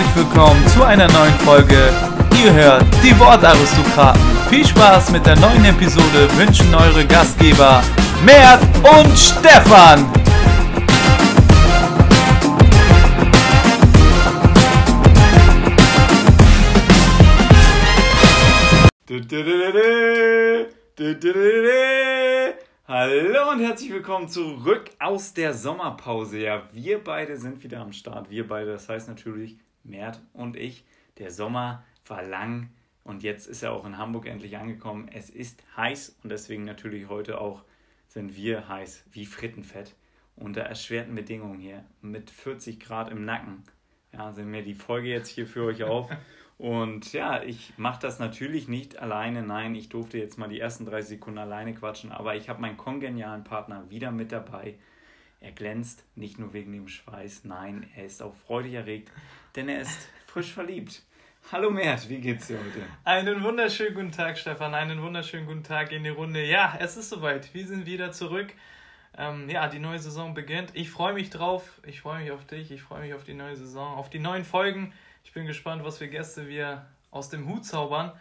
herzlich willkommen zu einer neuen Folge. Ihr hört die Wortaristokraten. Viel Spaß mit der neuen Episode wünschen eure Gastgeber Mert und Stefan. Hallo und herzlich willkommen zurück aus der Sommerpause. Ja, wir beide sind wieder am Start. Wir beide, das heißt natürlich Mert und ich. Der Sommer war lang und jetzt ist er auch in Hamburg endlich angekommen. Es ist heiß und deswegen natürlich heute auch sind wir heiß wie Frittenfett. Unter erschwerten Bedingungen hier mit 40 Grad im Nacken. Ja, sind wir die Folge jetzt hier für euch auf. Und ja, ich mache das natürlich nicht alleine. Nein, ich durfte jetzt mal die ersten 30 Sekunden alleine quatschen, aber ich habe meinen kongenialen Partner wieder mit dabei. Er glänzt nicht nur wegen dem Schweiß, nein, er ist auch freudig erregt, denn er ist frisch verliebt. Hallo Mert, wie geht's dir heute? Einen wunderschönen guten Tag, Stefan. Einen wunderschönen guten Tag in die Runde. Ja, es ist soweit. Wir sind wieder zurück. Ähm, ja, die neue Saison beginnt. Ich freue mich drauf. Ich freue mich auf dich. Ich freue mich auf die neue Saison, auf die neuen Folgen. Ich bin gespannt, was für Gäste wir aus dem Hut zaubern.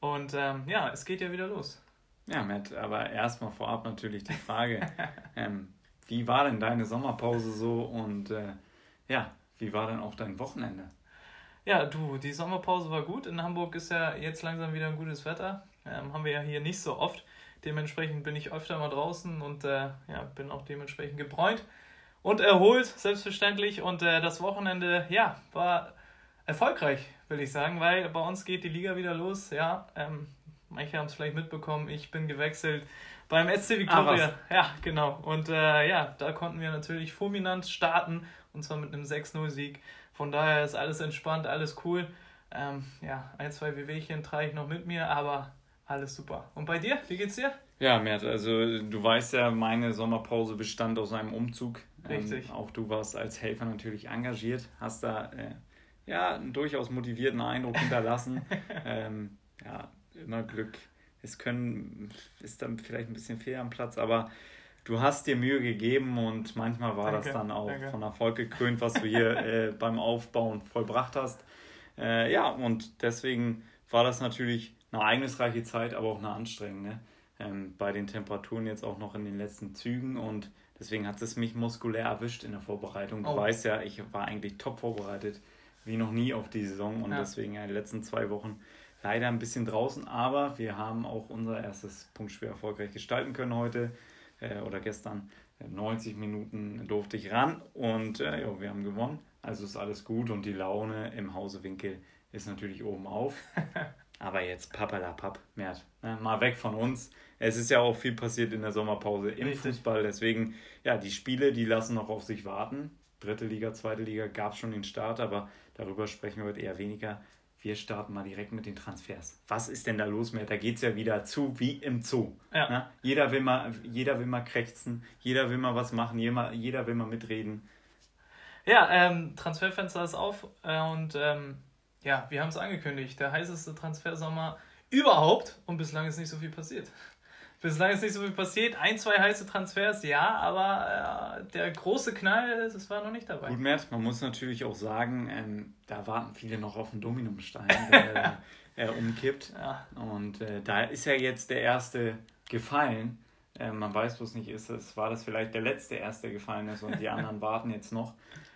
Und ähm, ja, es geht ja wieder los. Ja, Matt, aber erstmal vorab natürlich die Frage: ähm, Wie war denn deine Sommerpause so und äh, ja, wie war denn auch dein Wochenende? Ja, du, die Sommerpause war gut. In Hamburg ist ja jetzt langsam wieder ein gutes Wetter. Ähm, haben wir ja hier nicht so oft. Dementsprechend bin ich öfter mal draußen und äh, ja, bin auch dementsprechend gebräunt und erholt, selbstverständlich. Und äh, das Wochenende, ja, war erfolgreich, will ich sagen, weil bei uns geht die Liga wieder los. Ja, ähm, manche haben es vielleicht mitbekommen, ich bin gewechselt beim SC Victoria. Ah, ja, genau. Und äh, ja, da konnten wir natürlich fulminant starten und zwar mit einem 6-0-Sieg. Von daher ist alles entspannt, alles cool. Ähm, ja, ein, zwei Wehwehchen trage ich noch mit mir, aber alles super. Und bei dir, wie geht's dir? Ja, Mert, also du weißt ja, meine Sommerpause bestand aus einem Umzug. Richtig. Ähm, auch du warst als Helfer natürlich engagiert, hast da äh, ja, einen durchaus motivierten Eindruck hinterlassen. ähm, ja, immer Glück. Es können, ist dann vielleicht ein bisschen fehl am Platz, aber du hast dir Mühe gegeben und manchmal war danke, das dann auch danke. von Erfolg gekrönt, was du hier äh, beim Aufbauen vollbracht hast. Äh, ja, und deswegen war das natürlich eine ereignisreiche Zeit, aber auch eine anstrengende. Ähm, bei den Temperaturen jetzt auch noch in den letzten Zügen und deswegen hat es mich muskulär erwischt in der Vorbereitung. Du oh. weißt ja, ich war eigentlich top vorbereitet wie noch nie auf die Saison und ja. deswegen in den letzten zwei Wochen leider ein bisschen draußen, aber wir haben auch unser erstes Punktspiel erfolgreich gestalten können heute äh, oder gestern. 90 Minuten durfte ich ran und äh, ja, wir haben gewonnen. Also ist alles gut und die Laune im Hause Winkel ist natürlich oben auf. Aber jetzt papalapap, Mert, ne? mal weg von uns. Es ist ja auch viel passiert in der Sommerpause im Richtig. Fußball. Deswegen, ja, die Spiele, die lassen noch auf sich warten. Dritte Liga, zweite Liga gab es schon den Start, aber darüber sprechen wir heute eher weniger. Wir starten mal direkt mit den Transfers. Was ist denn da los mit? Da geht es ja wieder zu wie im Zoo. Ja. Ne? Jeder, will mal, jeder will mal krächzen, jeder will mal was machen, jeder, jeder will mal mitreden. Ja, ähm, Transferfenster ist auf äh, und ähm, ja, wir haben es angekündigt. Der heißeste Transfersommer überhaupt und bislang ist nicht so viel passiert. Bislang ist nicht so viel passiert. Ein, zwei heiße Transfers, ja, aber äh, der große Knall, das war noch nicht dabei. Gut, Mert, man muss natürlich auch sagen, ähm, da warten viele noch auf einen Dominumstein, der äh, umkippt. Ja. Und äh, da ist ja jetzt der erste gefallen. Äh, man weiß bloß nicht, ist es, war das vielleicht der letzte erste gefallen ist und die anderen warten jetzt noch.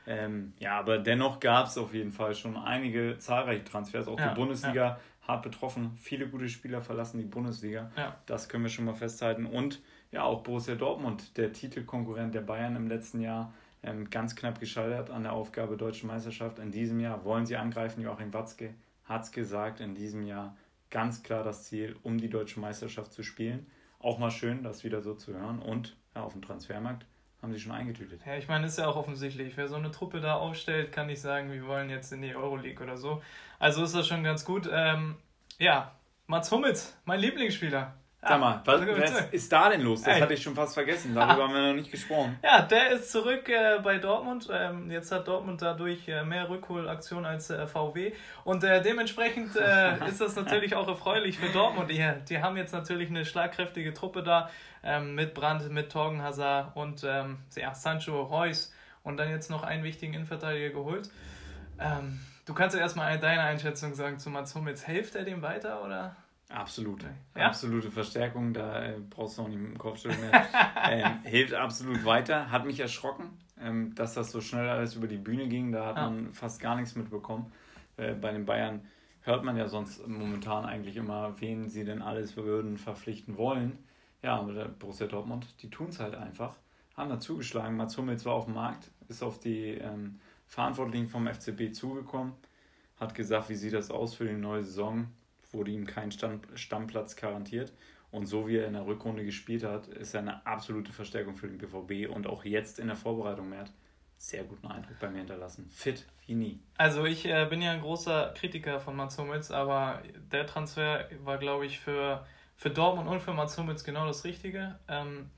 Ähm, ja, aber dennoch gab es auf jeden Fall schon einige zahlreiche Transfers, auch ja, die Bundesliga. Ja hart betroffen. Viele gute Spieler verlassen die Bundesliga. Ja. Das können wir schon mal festhalten. Und ja, auch Borussia Dortmund, der Titelkonkurrent der Bayern im letzten Jahr, ähm, ganz knapp gescheitert an der Aufgabe Deutsche Meisterschaft. In diesem Jahr wollen sie angreifen. Joachim Watzke hat es gesagt, in diesem Jahr ganz klar das Ziel, um die Deutsche Meisterschaft zu spielen. Auch mal schön, das wieder so zu hören. Und ja, auf dem Transfermarkt haben sie schon eingetütet. Ja, ich meine, ist ja auch offensichtlich. Wer so eine Truppe da aufstellt, kann nicht sagen, wir wollen jetzt in die Euroleague oder so. Also ist das schon ganz gut. Ähm, ja, Mats Hummels, mein Lieblingsspieler. Ja, Sag mal, was, was ist da denn los? Das Ey. hatte ich schon fast vergessen. Darüber haben wir noch nicht gesprochen. Ja, der ist zurück äh, bei Dortmund. Ähm, jetzt hat Dortmund dadurch äh, mehr Rückholaktion als äh, VW. Und äh, dementsprechend äh, ist das natürlich auch erfreulich für Dortmund. Die, die haben jetzt natürlich eine schlagkräftige Truppe da ähm, mit Brandt, mit Torgen Hazard und ähm, ja, Sancho Reus und dann jetzt noch einen wichtigen Innenverteidiger geholt. Ähm, du kannst ja erstmal deine Einschätzung sagen zu Mats Hummels. Hilft er dem weiter oder? Absolut. Ja? Absolute Verstärkung, da äh, brauchst du auch nicht mit dem Kopfschütteln mehr. ähm, hilft absolut weiter. Hat mich erschrocken, ähm, dass das so schnell alles über die Bühne ging. Da hat ja. man fast gar nichts mitbekommen. Äh, bei den Bayern hört man ja sonst momentan eigentlich immer, wen sie denn alles würden verpflichten wollen. Ja, aber der Borussia Dortmund, die tun es halt einfach. Haben da zugeschlagen. Mats Hummels war auf dem Markt, ist auf die ähm, Verantwortlichen vom FCB zugekommen, hat gesagt, wie sieht das aus für die neue Saison wurde ihm kein Stamm, Stammplatz garantiert. Und so wie er in der Rückrunde gespielt hat, ist er eine absolute Verstärkung für den BVB und auch jetzt in der Vorbereitung mehr sehr guten Eindruck bei mir hinterlassen. Fit wie nie. Also ich äh, bin ja ein großer Kritiker von Mats Hummels, aber der Transfer war, glaube ich, für, für Dortmund und für Mats Hummels genau das Richtige. Ähm,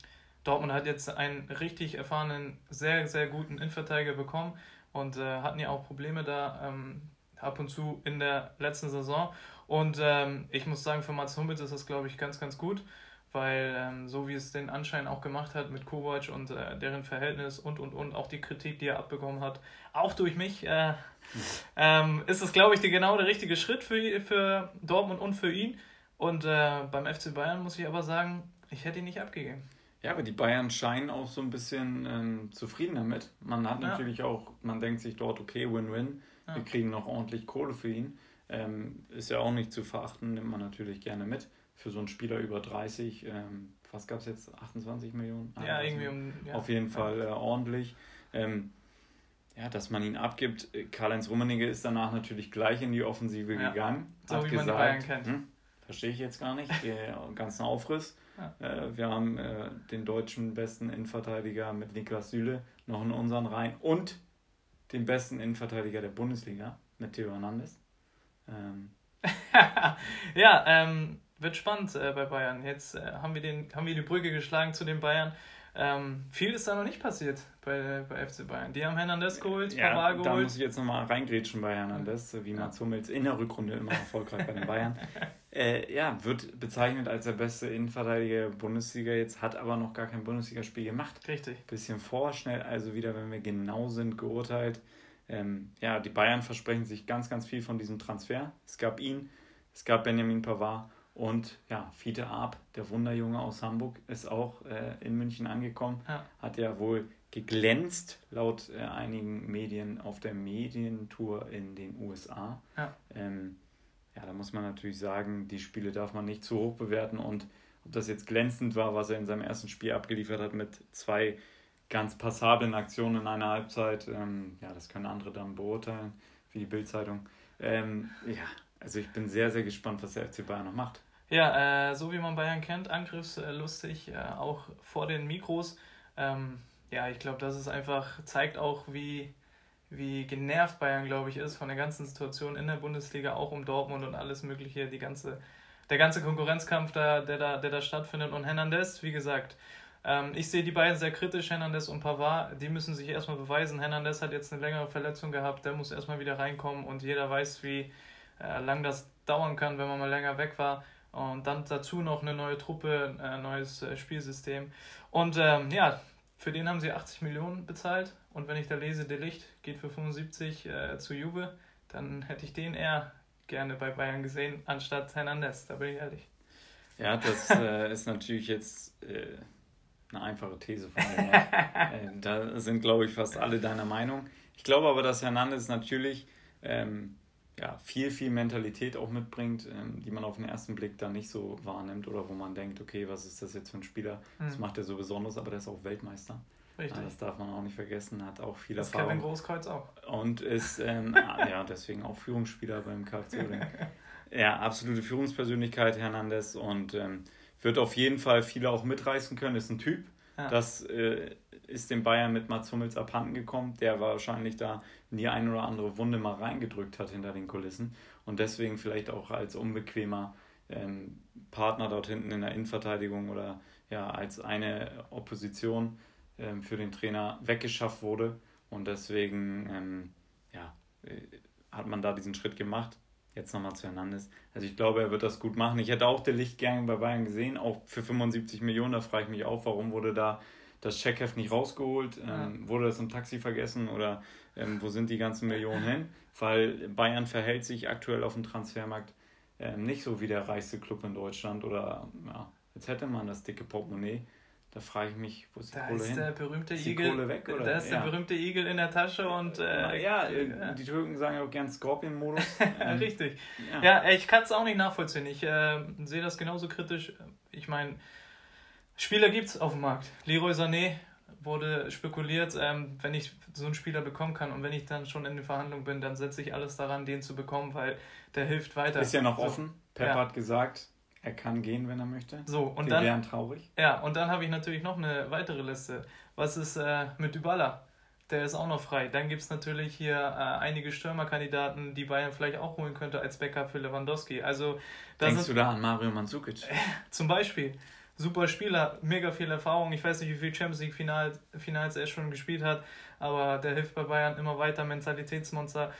Dortmund hat jetzt einen richtig erfahrenen, sehr, sehr guten Innenverteidiger bekommen und äh, hatten ja auch Probleme da ähm, ab und zu in der letzten Saison. Und ähm, ich muss sagen, für Mats Hummels ist das, glaube ich, ganz, ganz gut, weil ähm, so wie es den Anschein auch gemacht hat mit Kovac und äh, deren Verhältnis und, und, und, auch die Kritik, die er abbekommen hat, auch durch mich, äh, ähm, ist es, glaube ich, die, genau der richtige Schritt für, für Dortmund und für ihn. Und äh, beim FC Bayern muss ich aber sagen, ich hätte ihn nicht abgegeben. Ja, aber die Bayern scheinen auch so ein bisschen ähm, zufrieden damit. Man hat ja. natürlich auch, man denkt sich dort, okay, Win-Win, ja. wir kriegen noch ordentlich Kohle für ihn. Ähm, ist ja auch nicht zu verachten, nimmt man natürlich gerne mit. Für so einen Spieler über 30, ähm, was gab es jetzt? 28 Millionen? Ja, also irgendwie um. Ja. Auf jeden Fall äh, ordentlich. Ähm, ja, dass man ihn abgibt. Karl-Heinz Rummenigge ist danach natürlich gleich in die Offensive gegangen. So wie gesagt, man die Bayern kennt. Hm, verstehe ich jetzt gar nicht, den ganzen Aufriss. Ja. Äh, wir haben äh, den deutschen besten Innenverteidiger mit Niklas Süle noch in unseren Reihen und den besten Innenverteidiger der Bundesliga mit Theo Hernandez. Ähm. ja, ähm, wird spannend äh, bei Bayern. Jetzt äh, haben, wir den, haben wir die Brücke geschlagen zu den Bayern. Ähm, viel ist da noch nicht passiert bei, bei FC Bayern. Die haben Hernandez geholt, ja, Pavard geholt. Da muss ich jetzt nochmal reingrätschen bei Hernandez, wie Mats Hummels in der Rückrunde immer erfolgreich bei den Bayern. Äh, ja, wird bezeichnet als der beste Innenverteidiger der Bundesliga jetzt, hat aber noch gar kein Bundesligaspiel gemacht. Richtig. Bisschen vorschnell, also wieder, wenn wir genau sind, geurteilt. Ähm, ja, die Bayern versprechen sich ganz, ganz viel von diesem Transfer. Es gab ihn, es gab Benjamin Pavard und ja, Fiete Arp, der Wunderjunge aus Hamburg, ist auch äh, in München angekommen. Ja. Hat ja wohl geglänzt, laut äh, einigen Medien, auf der Medientour in den USA. Ja. Ähm, ja, da muss man natürlich sagen, die Spiele darf man nicht zu hoch bewerten und ob das jetzt glänzend war, was er in seinem ersten Spiel abgeliefert hat mit zwei ganz passablen Aktionen in einer Halbzeit. Ähm, ja, das können andere dann beurteilen, wie die Bildzeitung. Ähm, ja, also ich bin sehr, sehr gespannt, was der FC Bayern noch macht. Ja, äh, so wie man Bayern kennt, angriffslustig, äh, auch vor den Mikros. Ähm, ja, ich glaube, das ist einfach, zeigt auch, wie, wie genervt Bayern, glaube ich, ist von der ganzen Situation in der Bundesliga, auch um Dortmund und alles Mögliche, die ganze, der ganze Konkurrenzkampf, da, der, da, der da stattfindet. Und Hernandez, wie gesagt, ähm, ich sehe die beiden sehr kritisch, Hernandez und Pavard. Die müssen sich erstmal beweisen. Hernandez hat jetzt eine längere Verletzung gehabt, der muss erstmal wieder reinkommen und jeder weiß, wie äh, lang das dauern kann, wenn man mal länger weg war. Und dann dazu noch eine neue Truppe, ein neues äh, Spielsystem. Und ähm, ja, für den haben sie 80 Millionen bezahlt. Und wenn ich da lese, De Licht geht für 75 äh, zu Juve, dann hätte ich den eher gerne bei Bayern gesehen, anstatt Hernandez, da bin ich ehrlich. Ja, das äh, ist natürlich jetzt äh, eine einfache These von mir. äh, da sind, glaube ich, fast alle deiner Meinung. Ich glaube aber, dass Hernandez natürlich ähm, ja, viel, viel Mentalität auch mitbringt, ähm, die man auf den ersten Blick da nicht so wahrnimmt oder wo man denkt, okay, was ist das jetzt für ein Spieler? Mhm. Das macht er so besonders, aber der ist auch Weltmeister. Richtig. Das darf man auch nicht vergessen, hat auch viel das Erfahrung. Kevin Großkreuz auch. Und ist, ähm, ah, ja, deswegen auch Führungsspieler beim KFC. ja, absolute Führungspersönlichkeit, Hernandez und ähm, wird auf jeden Fall viele auch mitreißen können, ist ein Typ. Ja. Das äh, ist dem Bayern mit Mats Hummels abhanden gekommen, der wahrscheinlich da in die eine oder andere Wunde mal reingedrückt hat hinter den Kulissen und deswegen vielleicht auch als unbequemer ähm, Partner dort hinten in der Innenverteidigung oder ja als eine Opposition ähm, für den Trainer weggeschafft wurde und deswegen ähm, ja, äh, hat man da diesen Schritt gemacht. Jetzt nochmal zu Hernandez. Also ich glaube, er wird das gut machen. Ich hätte auch der Licht gerne bei Bayern gesehen, auch für 75 Millionen. Da frage ich mich auch, warum wurde da das Checkheft nicht rausgeholt, ähm, ja. wurde das im Taxi vergessen oder ähm, wo sind die ganzen Millionen hin? Weil Bayern verhält sich aktuell auf dem Transfermarkt ähm, nicht so wie der reichste Club in Deutschland oder ja, jetzt hätte man das dicke Portemonnaie. Da frage ich mich, wo ist die da Kohle ist hin? Der berühmte ist Igel, Kohle weg, oder? Da ist ja. der berühmte Igel in der Tasche und. Äh, ja, äh, die Türken sagen ja auch gern Scorpion-Modus. Ähm, Richtig. Ja, ja ich kann es auch nicht nachvollziehen. Ich äh, sehe das genauso kritisch. Ich meine, Spieler gibt es auf dem Markt. Leroy Sané wurde spekuliert, ähm, wenn ich so einen Spieler bekommen kann und wenn ich dann schon in den Verhandlungen bin, dann setze ich alles daran, den zu bekommen, weil der hilft weiter. Ist ja noch so. offen. Pep ja. hat gesagt, er kann gehen, wenn er möchte. So, und Wir dann. wären traurig. Ja, und dann habe ich natürlich noch eine weitere Liste. Was ist äh, mit Dybala? Der ist auch noch frei. Dann gibt es natürlich hier äh, einige Stürmerkandidaten, die Bayern vielleicht auch holen könnte als Backup für Lewandowski. Also, Denkst du da an Mario Mandzukic? zum Beispiel. Super Spieler, mega viel Erfahrung. Ich weiß nicht, wie viel Champions League Finals, Finals er schon gespielt hat, aber der hilft bei Bayern immer weiter. Mentalitätsmonster.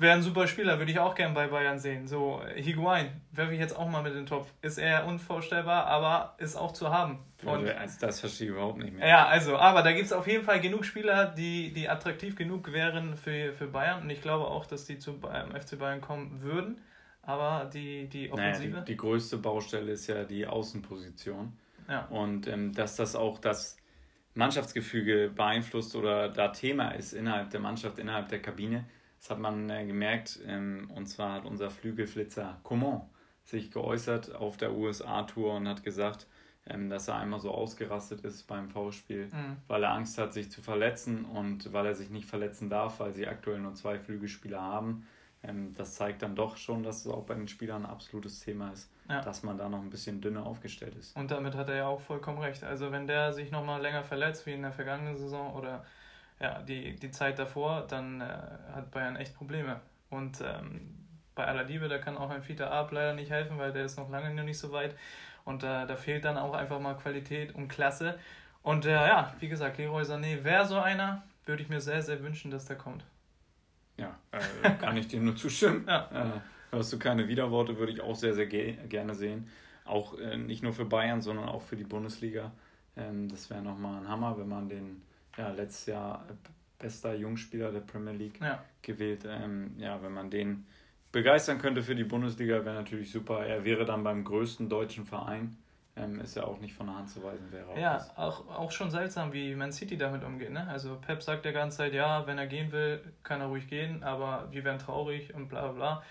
Wäre ein super Spieler, würde ich auch gern bei Bayern sehen. So, Higuain, werfe ich jetzt auch mal mit in den Topf. Ist eher unvorstellbar, aber ist auch zu haben. Und, das verstehe ich überhaupt nicht mehr. Ja, also, aber da gibt es auf jeden Fall genug Spieler, die, die attraktiv genug wären für, für Bayern. Und ich glaube auch, dass die zu ähm, FC Bayern kommen würden. Aber die, die Offensive. Naja, die, die, größte Baustelle ist ja die Außenposition. Ja. Und ähm, dass das auch das Mannschaftsgefüge beeinflusst oder da Thema ist innerhalb der Mannschaft, innerhalb der Kabine das hat man äh, gemerkt. Ähm, und zwar hat unser Flügelflitzer Coman sich geäußert auf der USA-Tour und hat gesagt, ähm, dass er einmal so ausgerastet ist beim V-Spiel, mhm. weil er Angst hat, sich zu verletzen und weil er sich nicht verletzen darf, weil sie aktuell nur zwei Flügelspieler haben. Ähm, das zeigt dann doch schon, dass es auch bei den Spielern ein absolutes Thema ist, ja. dass man da noch ein bisschen dünner aufgestellt ist. Und damit hat er ja auch vollkommen recht. Also wenn der sich nochmal länger verletzt, wie in der vergangenen Saison oder ja, die, die Zeit davor, dann äh, hat Bayern echt Probleme. Und ähm, bei aller Liebe, da kann auch ein Vita Ab leider nicht helfen, weil der ist noch lange noch nicht so weit. Und äh, da fehlt dann auch einfach mal Qualität und Klasse. Und äh, ja, wie gesagt, Leroy Sané wäre so einer, würde ich mir sehr, sehr wünschen, dass der kommt. Ja, äh, kann ich dir nur zustimmen. ja. Äh, hörst du keine Widerworte, würde ich auch sehr, sehr ge gerne sehen. Auch äh, nicht nur für Bayern, sondern auch für die Bundesliga. Ähm, das wäre nochmal ein Hammer, wenn man den ja, letztes Jahr bester Jungspieler der Premier League ja. gewählt. Ähm, ja, wenn man den begeistern könnte für die Bundesliga, wäre natürlich super. Er wäre dann beim größten deutschen Verein. Ähm, ist ja auch nicht von der Hand zu weisen, wäre auch Ja, auch, auch schon seltsam, wie Man City damit umgeht. Ne? Also Pep sagt der ganze Zeit, ja, wenn er gehen will, kann er ruhig gehen, aber wir wären traurig und bla bla bla.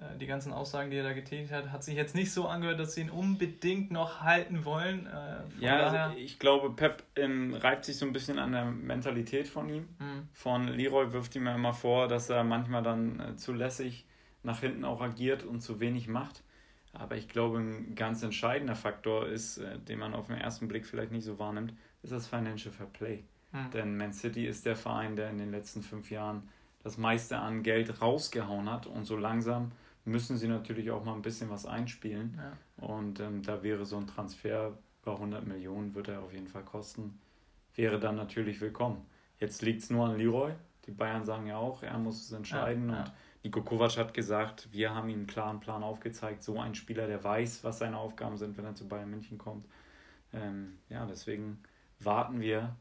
Äh, die ganzen Aussagen, die er da getätigt hat, hat sich jetzt nicht so angehört, dass sie ihn unbedingt noch halten wollen. Äh, ja, also ich glaube, Pep ähm, reibt sich so ein bisschen an der Mentalität von ihm. Mhm. Von Leroy wirft ihm ja immer vor, dass er manchmal dann äh, zu lässig nach hinten auch agiert und zu wenig macht. Aber ich glaube, ein ganz entscheidender Faktor ist, äh, den man auf den ersten Blick vielleicht nicht so wahrnimmt, ist das Financial Fair Play. Mhm. Denn Man City ist der Verein, der in den letzten fünf Jahren das meiste an Geld rausgehauen hat und so langsam müssen sie natürlich auch mal ein bisschen was einspielen. Ja. Und ähm, da wäre so ein Transfer über 100 Millionen, wird er auf jeden Fall kosten, wäre dann natürlich willkommen. Jetzt liegt es nur an Leroy. Die Bayern sagen ja auch, er muss es entscheiden. Ja, ja. Und Nico Kovac hat gesagt, wir haben ihm einen klaren Plan aufgezeigt. So ein Spieler, der weiß, was seine Aufgaben sind, wenn er zu Bayern München kommt. Ähm, ja, deswegen warten wir,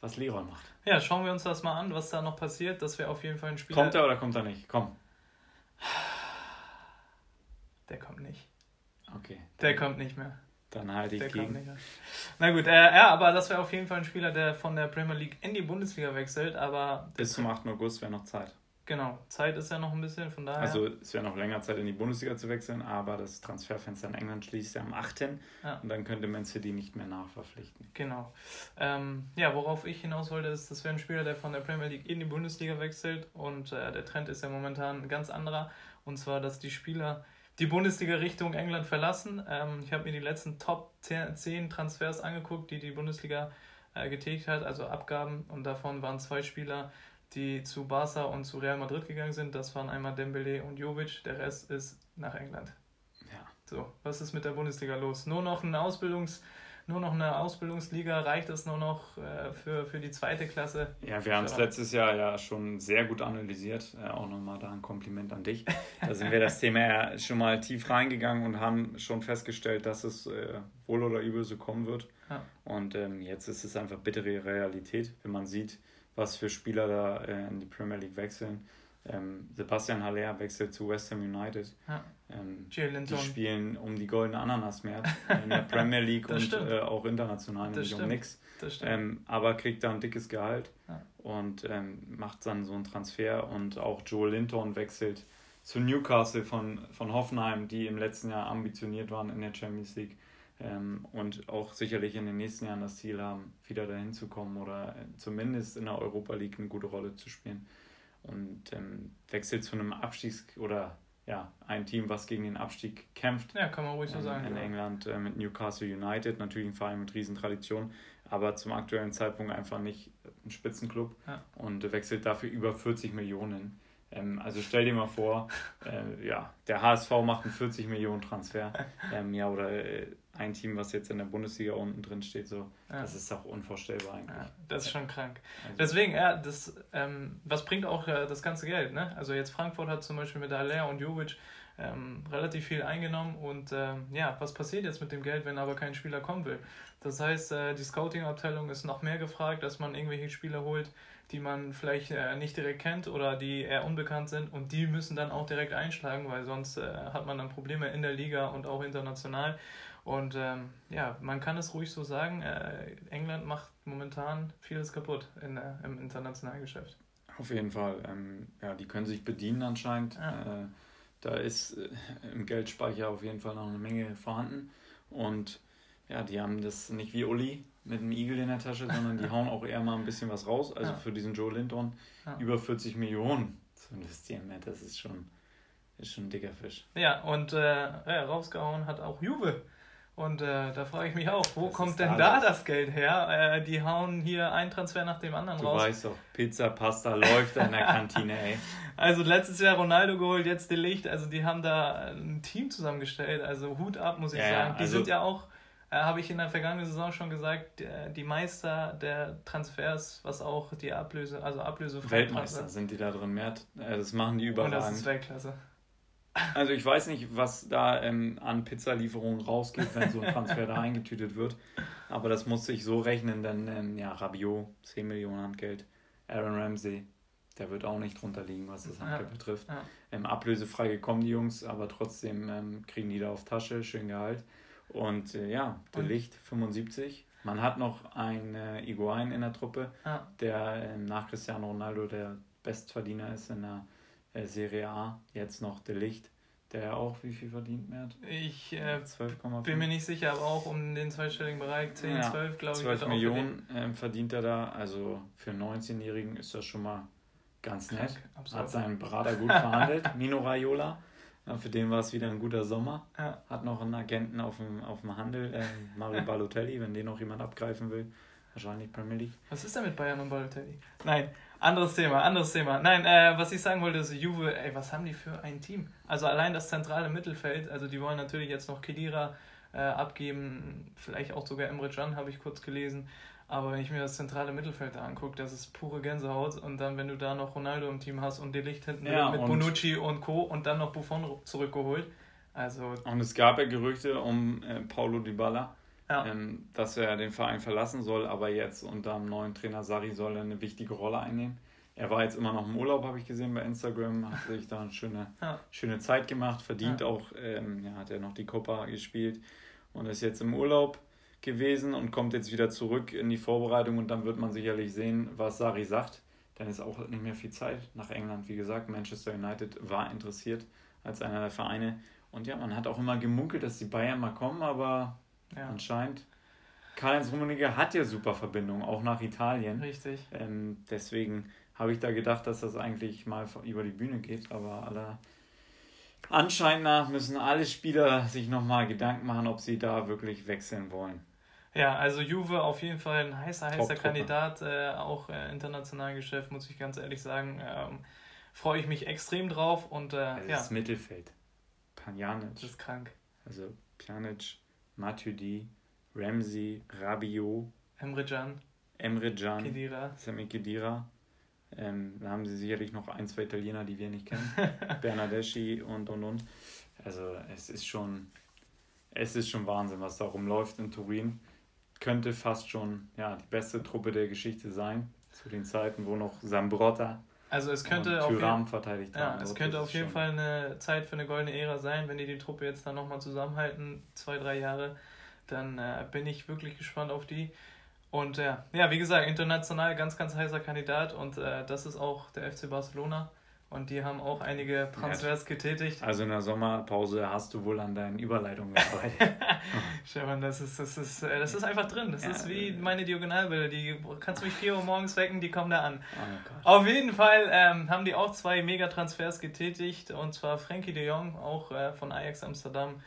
was Leroy macht. Ja, schauen wir uns das mal an, was da noch passiert. Das wäre auf jeden Fall ein Spieler. Kommt er oder kommt er nicht? Komm. Der kommt nicht. Okay. Der kommt nicht mehr. Dann halte ich der gegen. Na gut, äh, ja, aber das wäre auf jeden Fall ein Spieler, der von der Premier League in die Bundesliga wechselt. Aber Bis zum 8. August wäre noch Zeit. Genau, Zeit ist ja noch ein bisschen, von daher. Also es wäre noch länger Zeit in die Bundesliga zu wechseln, aber das Transferfenster in England schließt ja am 8. Ja. Und dann könnte Man City nicht mehr nachverpflichten. Genau. Ähm, ja, worauf ich hinaus wollte, ist, das wäre ein Spieler, der von der Premier League in die Bundesliga wechselt. Und äh, der Trend ist ja momentan ein ganz anderer. Und zwar, dass die Spieler die Bundesliga Richtung England verlassen. Ähm, ich habe mir die letzten Top 10 Transfers angeguckt, die die Bundesliga äh, getätigt hat, also Abgaben. Und davon waren zwei Spieler, die zu Barca und zu Real Madrid gegangen sind. Das waren einmal Dembele und Jovic. Der Rest ist nach England. Ja. So, was ist mit der Bundesliga los? Nur noch ein Ausbildungs- nur noch eine Ausbildungsliga? Reicht es nur noch äh, für, für die zweite Klasse? Ja, wir haben es letztes Jahr ja schon sehr gut analysiert. Äh, auch nochmal da ein Kompliment an dich. Da sind wir das Thema ja schon mal tief reingegangen und haben schon festgestellt, dass es äh, wohl oder übel so kommen wird. Ja. Und ähm, jetzt ist es einfach bittere Realität, wenn man sieht, was für Spieler da äh, in die Premier League wechseln. Ähm, Sebastian Haller wechselt zu West Ham United. Ja. Ähm, die spielen um die goldene Ananas mehr in der Premier League und äh, auch international, nämlich um nichts. Ähm, aber kriegt da ein dickes Gehalt ja. und ähm, macht dann so einen Transfer. Und auch Joel Linton wechselt zu Newcastle von, von Hoffenheim, die im letzten Jahr ambitioniert waren in der Champions League ähm, und auch sicherlich in den nächsten Jahren das Ziel haben, wieder dahin zu kommen oder zumindest in der Europa League eine gute Rolle zu spielen. Und ähm, wechselt zu einem Abstiegs- oder ja, ein Team, was gegen den Abstieg kämpft. Ja, kann man ruhig so in, sagen. In ja. England äh, mit Newcastle United, natürlich ein Verein mit Riesentradition, aber zum aktuellen Zeitpunkt einfach nicht ein Spitzenclub ja. und wechselt dafür über 40 Millionen. Ähm, also stell dir mal vor, äh, ja, der HSV macht einen 40 Millionen Transfer, ähm, ja, oder äh, ein Team, was jetzt in der Bundesliga unten drin steht, so, ja. das ist auch unvorstellbar eigentlich. Ja, das ist schon krank. Also, Deswegen, ja, das, ähm, was bringt auch äh, das ganze Geld, ne? Also jetzt Frankfurt hat zum Beispiel mit Aller und Jovic ähm, relativ viel eingenommen und ähm, ja, was passiert jetzt mit dem Geld, wenn aber kein Spieler kommen will? Das heißt, äh, die Scouting-Abteilung ist noch mehr gefragt, dass man irgendwelche Spieler holt, die man vielleicht äh, nicht direkt kennt oder die eher unbekannt sind und die müssen dann auch direkt einschlagen, weil sonst äh, hat man dann Probleme in der Liga und auch international. Und ähm, ja, man kann es ruhig so sagen, äh, England macht momentan vieles kaputt in, äh, im internationalen Geschäft. Auf jeden Fall. Ähm, ja, die können sich bedienen anscheinend. Ja. Äh, da ist äh, im Geldspeicher auf jeden Fall noch eine Menge vorhanden. Und ja, die haben das nicht wie Uli mit einem Igel in der Tasche, sondern die hauen auch eher mal ein bisschen was raus. Also ja. für diesen Joe Linton ja. über 40 Millionen zu investieren, das ist schon, ist schon ein dicker Fisch. Ja, und äh, rausgehauen hat auch Juve. Und äh, da frage ich mich auch, wo das kommt denn da das Geld her? Äh, die hauen hier einen Transfer nach dem anderen du raus. Du weißt doch, Pizza, Pasta läuft in der Kantine, ey. Also letztes Jahr Ronaldo geholt, jetzt De Licht. Also die haben da ein Team zusammengestellt. Also Hut ab, muss ich ja, sagen. Die also, sind ja auch, äh, habe ich in der vergangenen Saison schon gesagt, die Meister der Transfers, was auch die Ablöse, also Ablöse Weltmeister sind die da drin mehr. Äh, das machen die überall. Und das ist Weltklasse. Also ich weiß nicht, was da ähm, an Pizzalieferungen rausgeht, wenn so ein Transfer da eingetütet wird. Aber das muss sich so rechnen, denn ähm, ja, Rabiot, 10 Millionen Handgeld, Aaron Ramsey, der wird auch nicht drunter liegen, was das Handgeld ja, betrifft. Ja. Ähm, ablösefrei gekommen die Jungs, aber trotzdem ähm, kriegen die da auf Tasche, schön Gehalt. Und äh, ja, der Licht 75. Man hat noch einen äh, Iguain in der Truppe, ja. der ähm, nach Cristiano Ronaldo der Bestverdiener ist in der äh, Serie A, jetzt noch De Licht, der auch wie viel verdient, Mert? Ich äh, bin mir nicht sicher, aber auch um den zweistelligen Bereich, 10, ja, 12, glaube ich. 12 Millionen verdient. verdient er da, also für einen 19-Jährigen ist das schon mal ganz nett. Krank, Hat seinen Berater gut verhandelt, Mino Raiola. Ja, für den war es wieder ein guter Sommer. Ja. Hat noch einen Agenten auf dem, auf dem Handel, äh, Mario Balotelli, wenn den noch jemand abgreifen will. Wahrscheinlich Premier League. Was ist denn mit Bayern und Balotelli? Nein, anderes Thema, anderes Thema. Nein, äh, was ich sagen wollte, ist Juve, ey, was haben die für ein Team? Also allein das zentrale Mittelfeld, also die wollen natürlich jetzt noch Kedira äh, abgeben, vielleicht auch sogar Emre Can, habe ich kurz gelesen. Aber wenn ich mir das zentrale Mittelfeld da angucke, das ist pure Gänsehaut. Und dann, wenn du da noch Ronaldo im Team hast und die Licht hinten ja, mit Bonucci und Co. und dann noch Buffon zurückgeholt. Also und es gab ja Gerüchte um äh, Paulo Dybala ja. ähm, dass er den Verein verlassen soll, aber jetzt unter dem neuen Trainer Sari soll er eine wichtige Rolle einnehmen. Er war jetzt immer noch im Urlaub, habe ich gesehen bei Instagram, hat sich da eine schöne, ja. schöne Zeit gemacht, verdient ja. auch, ähm, ja, hat er noch die Copa gespielt und ist jetzt im Urlaub gewesen und kommt jetzt wieder zurück in die Vorbereitung und dann wird man sicherlich sehen, was Sari sagt. Dann ist auch nicht mehr viel Zeit nach England. Wie gesagt, Manchester United war interessiert als einer der Vereine. Und ja, man hat auch immer gemunkelt, dass die Bayern mal kommen, aber ja. Anscheinend. Karl-Heinz Rummenigge hat ja super Verbindungen, auch nach Italien. Richtig. Ähm, deswegen habe ich da gedacht, dass das eigentlich mal über die Bühne geht, aber aller Anschein nach müssen alle Spieler sich nochmal Gedanken machen, ob sie da wirklich wechseln wollen. Ja, also Juve auf jeden Fall ein heißer, heißer Kandidat, äh, auch äh, internationalen Geschäft, muss ich ganz ehrlich sagen. Ähm, Freue ich mich extrem drauf und äh, also ja. Das Mittelfeld. Pjanic. Das ist krank. Also Pjanic, Matuidi, Ramsey, Rabiot, Emre Can, Emre Can, Kedira. Sami Kedira. Ähm, da haben sie sicherlich noch ein, zwei Italiener, die wir nicht kennen. Bernadeschi und und und. Also es ist schon, es ist schon Wahnsinn, was da rumläuft in Turin. Könnte fast schon ja, die beste Truppe der Geschichte sein. Zu den Zeiten, wo noch Sambrotta also es könnte auf jeden, verteidigt ja. Es könnte auf jeden Fall eine Zeit für eine goldene Ära sein, wenn die die Truppe jetzt dann nochmal zusammenhalten, zwei, drei Jahre, dann äh, bin ich wirklich gespannt auf die. Und äh, ja, wie gesagt, international ganz, ganz heißer Kandidat und äh, das ist auch der FC Barcelona. Und die haben auch einige Transfers getätigt. Also in der Sommerpause hast du wohl an deinen Überleitungen gearbeitet. Stefan, das ist, das, ist, äh, das ist einfach drin. Das ja, ist wie meine Diagonalbilder. Die kannst du mich 4 Uhr morgens wecken, die kommen da an. Oh Auf jeden Fall ähm, haben die auch zwei Megatransfers getätigt. Und zwar Frankie de Jong, auch äh, von Ajax Amsterdam,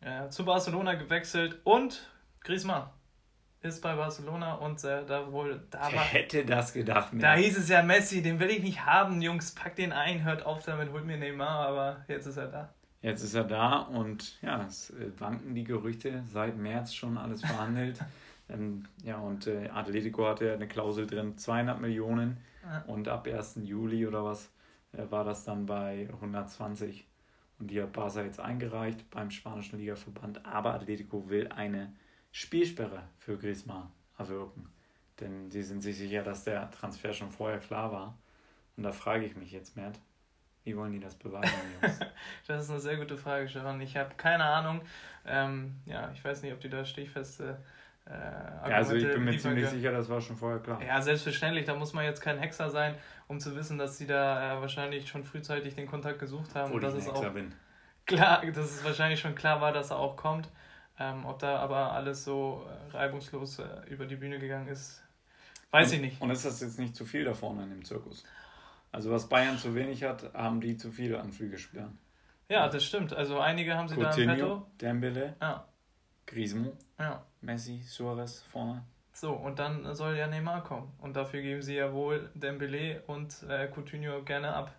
äh, zu Barcelona gewechselt. Und Griezmann ist bei Barcelona und äh, da wohl da Wer hätte das gedacht? Mehr? Da hieß es ja Messi, den will ich nicht haben, Jungs, pack den ein, hört auf damit, holt mir Neymar, aber jetzt ist er da. Jetzt ist er da und ja, es äh, wanken die Gerüchte seit März schon alles verhandelt. ähm, ja, und äh, Atletico hatte ja eine Klausel drin, 200 Millionen ja. und ab 1. Juli oder was äh, war das dann bei 120 und die hat Barca jetzt eingereicht beim spanischen Ligaverband, aber Atletico will eine Spielsperre für Griezmann erwirken. Denn sie sind sich sicher, dass der Transfer schon vorher klar war. Und da frage ich mich jetzt, Mert, wie wollen die das beweisen, Jungs? das ist eine sehr gute Frage, Stefan. Ich habe keine Ahnung. Ähm, ja, ich weiß nicht, ob die da stichfeste. Äh, ja, also ich bin mir ziemlich sicher, das war schon vorher klar. Ja, selbstverständlich. Da muss man jetzt kein Hexer sein, um zu wissen, dass sie da äh, wahrscheinlich schon frühzeitig den Kontakt gesucht haben. Obwohl und dass ich ein Hexer auch bin. Klar, dass es wahrscheinlich schon klar war, dass er auch kommt. Ähm, ob da aber alles so äh, reibungslos äh, über die Bühne gegangen ist, weiß und, ich nicht. Und ist das jetzt nicht zu viel da vorne in dem Zirkus? Also was Bayern zu wenig hat, haben die zu viel an Flügelspielern. Ja, das stimmt. Also einige haben sie Coutinho, da im Petto. Dembele, ja. Griezmann, ja. Messi, Suarez vorne. So, und dann soll ja Neymar kommen. Und dafür geben sie ja wohl Dembele und äh, Coutinho gerne ab.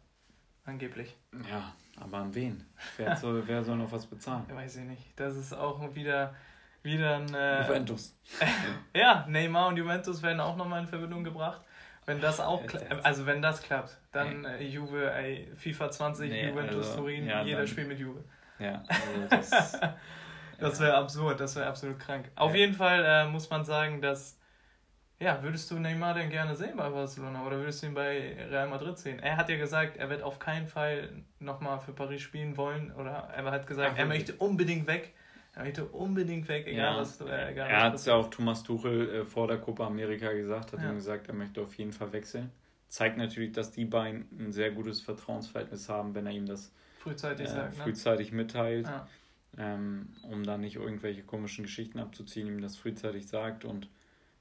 Angeblich. Ja, aber an wen? Wer soll, wer soll noch was bezahlen? Weiß ich nicht. Das ist auch wieder, wieder ein. Äh, Juventus. ja, Neymar und Juventus werden auch nochmal in Verbindung gebracht. Wenn das auch klappt, also wenn das klappt, dann äh, Juve, ey, FIFA 20, nee, Juventus also, Turin, ja, jeder spielt mit Juve. Ja, also das. das wäre absurd, das wäre absolut krank. Auf jeden Fall äh, muss man sagen, dass ja, würdest du Neymar denn gerne sehen bei Barcelona oder würdest du ihn bei Real Madrid sehen? Er hat ja gesagt, er wird auf keinen Fall nochmal für Paris spielen wollen oder er hat gesagt, Ach, er möchte unbedingt weg. Er möchte unbedingt weg, egal ja, was. Äh, egal er hat es ja auch Thomas Tuchel äh, vor der Copa America gesagt, hat ja. ihm gesagt, er möchte auf jeden Fall wechseln. Zeigt natürlich, dass die beiden ein sehr gutes Vertrauensverhältnis haben, wenn er ihm das frühzeitig, äh, sagt, ne? frühzeitig mitteilt. Ja. Ähm, um da nicht irgendwelche komischen Geschichten abzuziehen, ihm das frühzeitig sagt und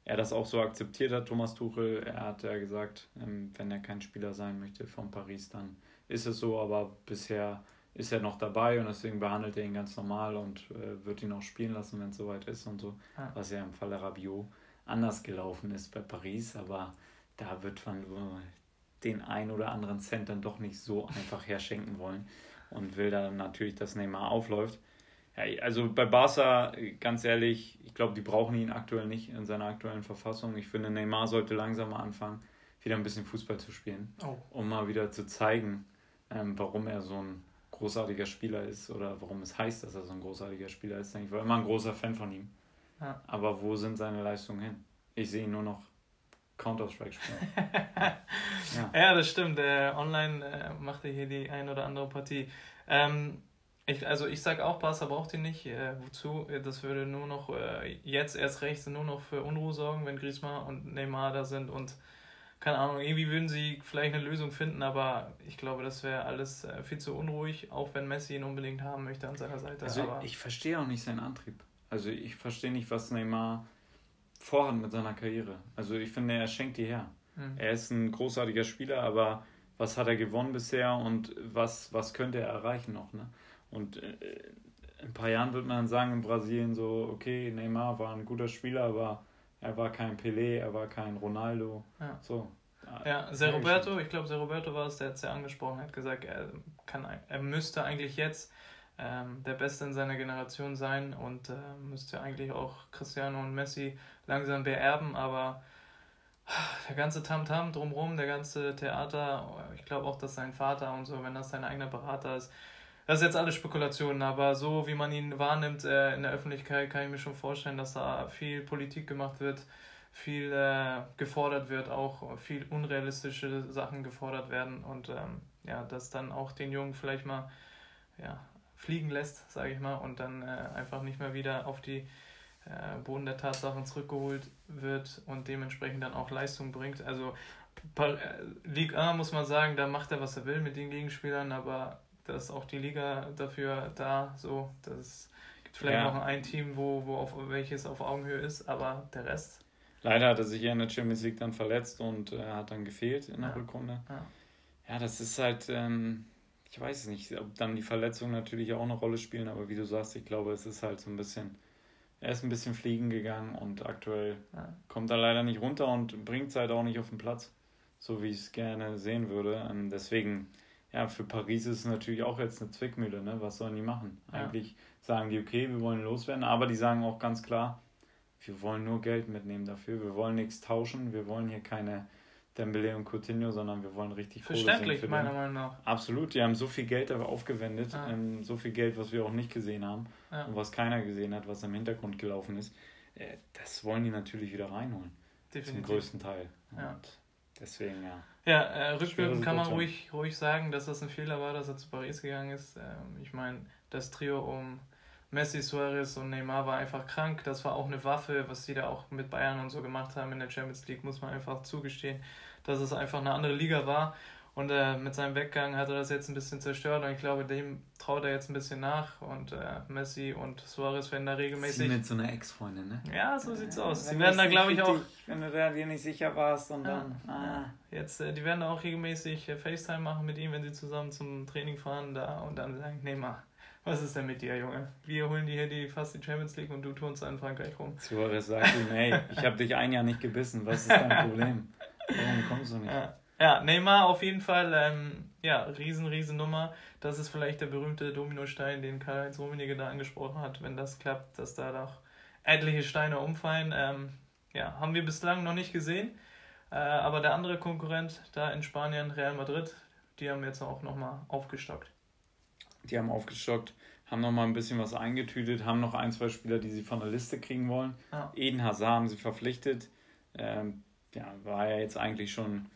er das auch so akzeptiert hat, Thomas Tuchel. Er hat ja gesagt, ähm, wenn er kein Spieler sein möchte von Paris, dann ist es so, aber bisher ist er noch dabei und deswegen behandelt er ihn ganz normal und äh, wird ihn auch spielen lassen, wenn es soweit ist und so. Ja. Was ja im Falle Rabiot anders gelaufen ist bei Paris, aber da wird man den ein oder anderen Cent dann doch nicht so einfach herschenken wollen und will dann natürlich, dass Neymar aufläuft. Ja, also bei Barca, ganz ehrlich, ich glaube, die brauchen ihn aktuell nicht in seiner aktuellen Verfassung. Ich finde, Neymar sollte langsam mal anfangen, wieder ein bisschen Fußball zu spielen, oh. um mal wieder zu zeigen, ähm, warum er so ein großartiger Spieler ist oder warum es heißt, dass er so ein großartiger Spieler ist. Ich war immer ein großer Fan von ihm. Ja. Aber wo sind seine Leistungen hin? Ich sehe ihn nur noch Counter-Strike spielen. ja. ja. das stimmt. Äh, online äh, macht er hier die ein oder andere Partie. Ähm, ich, also ich sage auch, Barca braucht ihn nicht. Äh, wozu? Das würde nur noch äh, jetzt erst recht nur noch für Unruhe sorgen, wenn Griezmann und Neymar da sind und keine Ahnung, irgendwie würden sie vielleicht eine Lösung finden, aber ich glaube, das wäre alles äh, viel zu unruhig, auch wenn Messi ihn unbedingt haben möchte an seiner Seite. Also aber ich verstehe auch nicht seinen Antrieb. Also ich verstehe nicht, was Neymar vorhat mit seiner Karriere. Also ich finde, er schenkt die her. Mhm. Er ist ein großartiger Spieler, aber was hat er gewonnen bisher und was, was könnte er erreichen noch? Ne? Und äh, in ein paar Jahren wird man sagen in Brasilien so, okay, Neymar war ein guter Spieler, aber er war kein Pelé, er war kein Ronaldo. Ja. So. Ja, Ser Roberto, ich glaube, Ser Roberto war es, der hat es ja angesprochen, hat gesagt, er, kann, er müsste eigentlich jetzt ähm, der Beste in seiner Generation sein und äh, müsste eigentlich auch Cristiano und Messi langsam beerben, aber der ganze Tamtam -Tam drumherum, der ganze Theater, ich glaube auch, dass sein Vater und so, wenn das sein eigener Berater ist, das ist jetzt alles Spekulationen, aber so wie man ihn wahrnimmt äh, in der Öffentlichkeit, kann ich mir schon vorstellen, dass da viel Politik gemacht wird, viel äh, gefordert wird, auch viel unrealistische Sachen gefordert werden und ähm, ja, dass dann auch den Jungen vielleicht mal ja, fliegen lässt, sage ich mal, und dann äh, einfach nicht mehr wieder auf die äh, Boden der Tatsachen zurückgeholt wird und dementsprechend dann auch Leistung bringt. Also äh, Liga 1 muss man sagen, da macht er, was er will mit den Gegenspielern, aber da ist auch die Liga dafür da, so, das gibt vielleicht ja. noch ein Team, wo, wo auf, welches auf Augenhöhe ist, aber der Rest. Leider hat er sich ja in der Champions League dann verletzt und äh, hat dann gefehlt in der ja. Rückrunde. Ja. ja, das ist halt, ähm, ich weiß nicht, ob dann die Verletzungen natürlich auch eine Rolle spielen, aber wie du sagst, ich glaube, es ist halt so ein bisschen er ist ein bisschen fliegen gegangen und aktuell ja. kommt er leider nicht runter und bringt es halt auch nicht auf den Platz, so wie ich es gerne sehen würde. Ähm, deswegen, ja, für Paris ist es natürlich auch jetzt eine Zwickmühle, ne? Was sollen die machen? Ja. Eigentlich sagen die, okay, wir wollen loswerden, aber die sagen auch ganz klar, wir wollen nur Geld mitnehmen dafür, wir wollen nichts tauschen, wir wollen hier keine Dembele und Coutinho, sondern wir wollen richtig Verständlich, Kohle meiner Meinung nach. Absolut, die haben so viel Geld dafür aufgewendet, ah. ähm, so viel Geld, was wir auch nicht gesehen haben ja. und was keiner gesehen hat, was im Hintergrund gelaufen ist. Äh, das wollen die natürlich wieder reinholen. Definitiv. Zum größten Teil. Ja. Und deswegen, ja. Ja, äh, rückwirkend kann man ruhig, ruhig sagen, dass das ein Fehler war, dass er zu Paris gegangen ist. Ähm, ich meine, das Trio um Messi, Suarez und Neymar war einfach krank. Das war auch eine Waffe, was sie da auch mit Bayern und so gemacht haben in der Champions League, muss man einfach zugestehen dass es einfach eine andere Liga war. Und äh, mit seinem Weggang hat er das jetzt ein bisschen zerstört und ich glaube, dem traut er jetzt ein bisschen nach. Und äh, Messi und Suarez werden da regelmäßig. Sie mit so einer Ex-Freundin, ne? Ja, so sieht's aus. Sie werden da, glaube ich, auch. Wenn du da dir nicht sicher warst und ja, dann. Ah. Jetzt, äh, die werden da auch regelmäßig äh, FaceTime machen mit ihm, wenn sie zusammen zum Training fahren da und dann sagen: Nee, mal, was ist denn mit dir, Junge? Wir holen dir hier die, fast die Champions League und du turnst in Frankreich rum. Suarez sagt ihm: Hey, ich habe dich ein Jahr nicht gebissen, was ist dein Problem? Warum kommst du nicht? Ja. Ja, Neymar auf jeden Fall, ähm, ja, riesen, riesen Nummer. Das ist vielleicht der berühmte Dominostein, den Karl-Heinz Rummenigge da angesprochen hat, wenn das klappt, dass da doch etliche Steine umfallen. Ähm, ja, haben wir bislang noch nicht gesehen. Äh, aber der andere Konkurrent da in Spanien, Real Madrid, die haben jetzt auch nochmal aufgestockt. Die haben aufgestockt, haben nochmal ein bisschen was eingetütet, haben noch ein, zwei Spieler, die sie von der Liste kriegen wollen. Ja. Eden Hazard haben sie verpflichtet. Ähm, ja, war ja jetzt eigentlich schon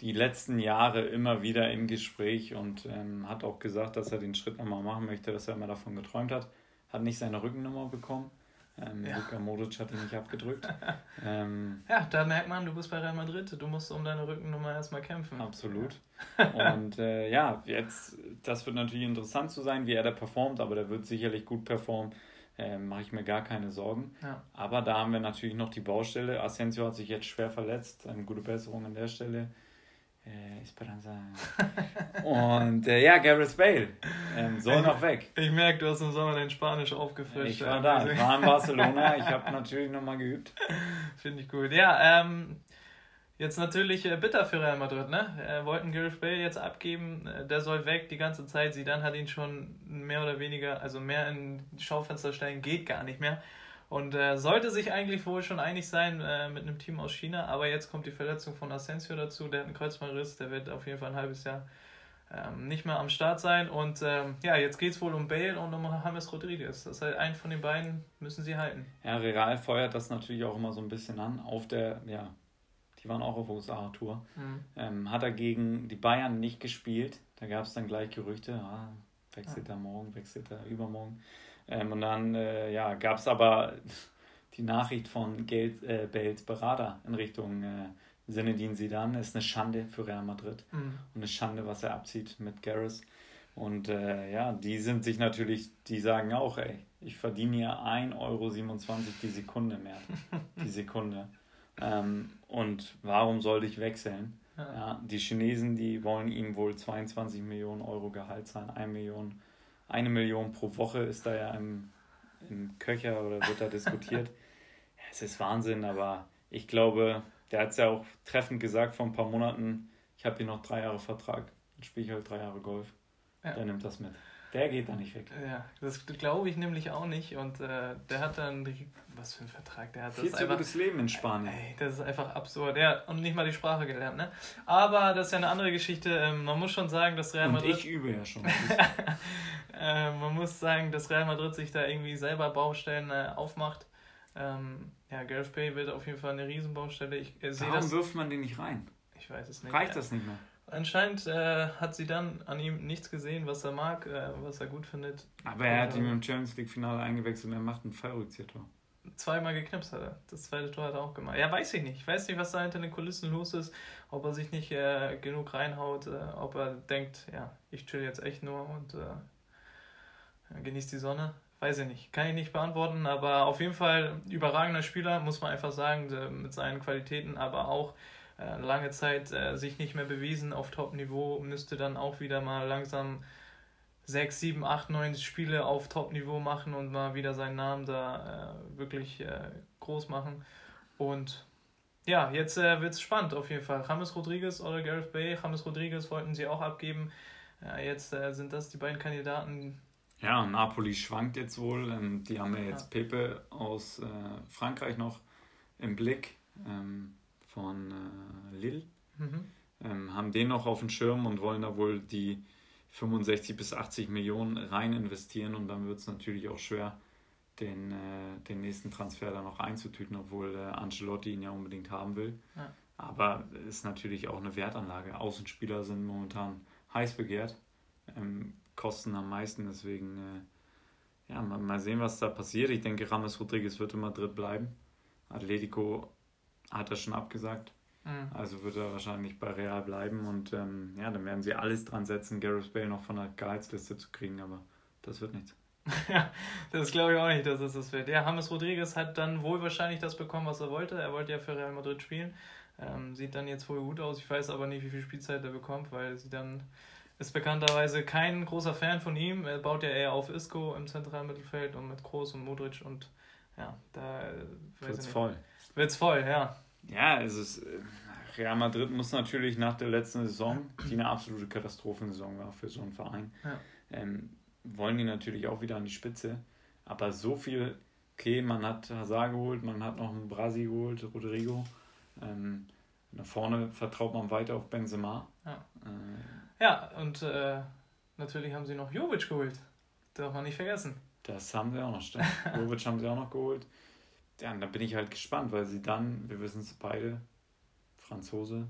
die letzten Jahre immer wieder im Gespräch und ähm, hat auch gesagt, dass er den Schritt nochmal machen möchte, dass er immer davon geträumt hat. Hat nicht seine Rückennummer bekommen. Ähm, ja. Luka Modric hat ihn nicht abgedrückt. ähm, ja, da merkt man, du bist bei Real Madrid, du musst um deine Rückennummer erstmal kämpfen. Absolut. und äh, ja, jetzt, das wird natürlich interessant zu sein, wie er da performt, aber der wird sicherlich gut performen äh, mache ich mir gar keine Sorgen. Ja. Aber da haben wir natürlich noch die Baustelle. Asensio hat sich jetzt schwer verletzt. Eine gute Besserung an der Stelle. Äh, Esperanza. Und äh, ja, Gareth Bale ähm, soll noch weg. Ich merke, du hast im Sommer dein Spanisch aufgefrischt. Ich war da, ich war in Barcelona. Ich habe natürlich nochmal geübt. Finde ich gut. Ja, ähm, Jetzt natürlich äh, bitter für Real Madrid, ne? Wollten Gareth Bale jetzt abgeben, äh, der soll weg die ganze Zeit. Sie dann hat ihn schon mehr oder weniger, also mehr in Schaufenster stellen, geht gar nicht mehr. Und äh, sollte sich eigentlich wohl schon einig sein äh, mit einem Team aus China, aber jetzt kommt die Verletzung von Asensio dazu, der hat einen Kreuzbandriss, der wird auf jeden Fall ein halbes Jahr ähm, nicht mehr am Start sein. Und ähm, ja, jetzt geht es wohl um Bale und um James Rodriguez. Das heißt, einen von den beiden müssen sie halten. Ja, Real feuert das natürlich auch immer so ein bisschen an auf der, ja, die waren auch auf USA-Tour, mhm. ähm, hat er gegen die Bayern nicht gespielt. Da gab es dann gleich Gerüchte, ah, wechselt er morgen, wechselt er übermorgen. Ähm, und dann äh, ja, gab es aber die Nachricht von Geld, äh, Bales Berater in Richtung äh, Zinedine Zidane. Ist eine Schande für Real Madrid mhm. und eine Schande, was er abzieht mit Gareth. Und äh, ja, die sind sich natürlich, die sagen auch, ey, ich verdiene ja 1,27 Euro die Sekunde mehr. Die Sekunde. Ähm, und warum sollte ich wechseln? Ja. die Chinesen, die wollen ihm wohl 22 Millionen Euro Gehalt zahlen. Eine Million, eine Million pro Woche ist da ja im, im Köcher oder wird da diskutiert. ja, es ist Wahnsinn, aber ich glaube, der hat es ja auch treffend gesagt vor ein paar Monaten, ich habe hier noch drei Jahre Vertrag, dann spiele ich halt drei Jahre Golf. Ja. Der nimmt das mit. Der geht da nicht weg. Ja, das glaube ich nämlich auch nicht. Und äh, der hat dann, was für ein Vertrag, der hat Viel das zu gutes Leben in Spanien. Ey, das ist einfach absurd. Ja, und nicht mal die Sprache gelernt, ne? Aber das ist ja eine andere Geschichte. Ähm, man muss schon sagen, dass Real Madrid... Und ich übe ja schon. äh, man muss sagen, dass Real Madrid sich da irgendwie selber Baustellen äh, aufmacht. Ähm, ja, Gareth Bale wird auf jeden Fall eine Riesenbaustelle. Ich äh, Warum das, wirft man den nicht rein? Ich weiß es nicht. Reicht das nicht mehr? Anscheinend äh, hat sie dann an ihm nichts gesehen, was er mag, äh, was er gut findet. Aber er hat ihn im Champions League-Finale eingewechselt und er macht ein Fallrückzieher-Tor. Zweimal geknipst hat er. Das zweite Tor hat er auch gemacht. Ja, weiß ich nicht. Ich weiß nicht, was da hinter den Kulissen los ist. Ob er sich nicht äh, genug reinhaut, äh, ob er denkt, ja, ich chill jetzt echt nur und äh, genieße die Sonne. Weiß ich nicht. Kann ich nicht beantworten, aber auf jeden Fall überragender Spieler, muss man einfach sagen, mit seinen Qualitäten, aber auch äh, lange Zeit äh, sich nicht mehr bewiesen auf Top-Niveau, müsste dann auch wieder mal langsam 6, 7, 8, 9 Spiele auf Top-Niveau machen und mal wieder seinen Namen da äh, wirklich äh, groß machen. Und ja, jetzt äh, wird es spannend auf jeden Fall. James Rodriguez oder Gareth Bay. James Rodriguez wollten sie auch abgeben. Äh, jetzt äh, sind das die beiden Kandidaten. Ja, Napoli schwankt jetzt wohl. Ähm, die haben ja jetzt. Pepe aus Frankreich noch im Blick. Ähm, von äh, Lille, mhm. ähm, haben den noch auf dem Schirm und wollen da wohl die 65 bis 80 Millionen rein investieren und dann wird es natürlich auch schwer, den, äh, den nächsten Transfer da noch einzutüten, obwohl äh, Ancelotti ihn ja unbedingt haben will. Ja. Aber ist natürlich auch eine Wertanlage. Außenspieler sind momentan heiß begehrt, ähm, kosten am meisten, deswegen äh, ja, mal, mal sehen, was da passiert. Ich denke, Rames Rodriguez wird in Madrid bleiben. Atletico hat er schon abgesagt. Mhm. Also wird er wahrscheinlich bei Real bleiben und ähm, ja, dann werden sie alles dran setzen, Gareth Bale noch von der Gehaltsliste zu kriegen, aber das wird nichts. ja, das glaube ich auch nicht, dass es das wird. Ja, James Rodriguez hat dann wohl wahrscheinlich das bekommen, was er wollte. Er wollte ja für Real Madrid spielen. Ähm, sieht dann jetzt wohl gut aus. Ich weiß aber nicht, wie viel Spielzeit er bekommt, weil sie dann ist bekannterweise kein großer Fan von ihm. Er baut ja eher auf Isco im zentralen Mittelfeld und mit Kroos und Modric und ja, da äh, wird's voll. Wird's voll, ja. Ja, es ist. Äh, Real Madrid muss natürlich nach der letzten Saison, die eine absolute Katastrophensaison war für so einen Verein, ja. ähm, wollen die natürlich auch wieder an die Spitze. Aber so viel, okay, man hat Hazard geholt, man hat noch einen Brasi geholt, Rodrigo. Ähm, nach vorne vertraut man weiter auf Benzema. Ja, äh, ja und äh, natürlich haben sie noch Jovic geholt. Darf man nicht vergessen. Das haben sie auch noch, stimmt. Jovic haben sie auch noch geholt ja, da bin ich halt gespannt, weil sie dann, wir wissen es beide, Franzose,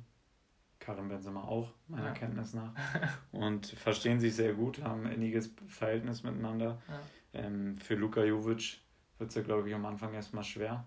Karim Benzema auch, meiner ja. Kenntnis nach, und verstehen sich sehr gut, haben ein inniges Verhältnis miteinander. Ja. Ähm, für Luka Jovic wird es ja, glaube ich, am Anfang erstmal schwer.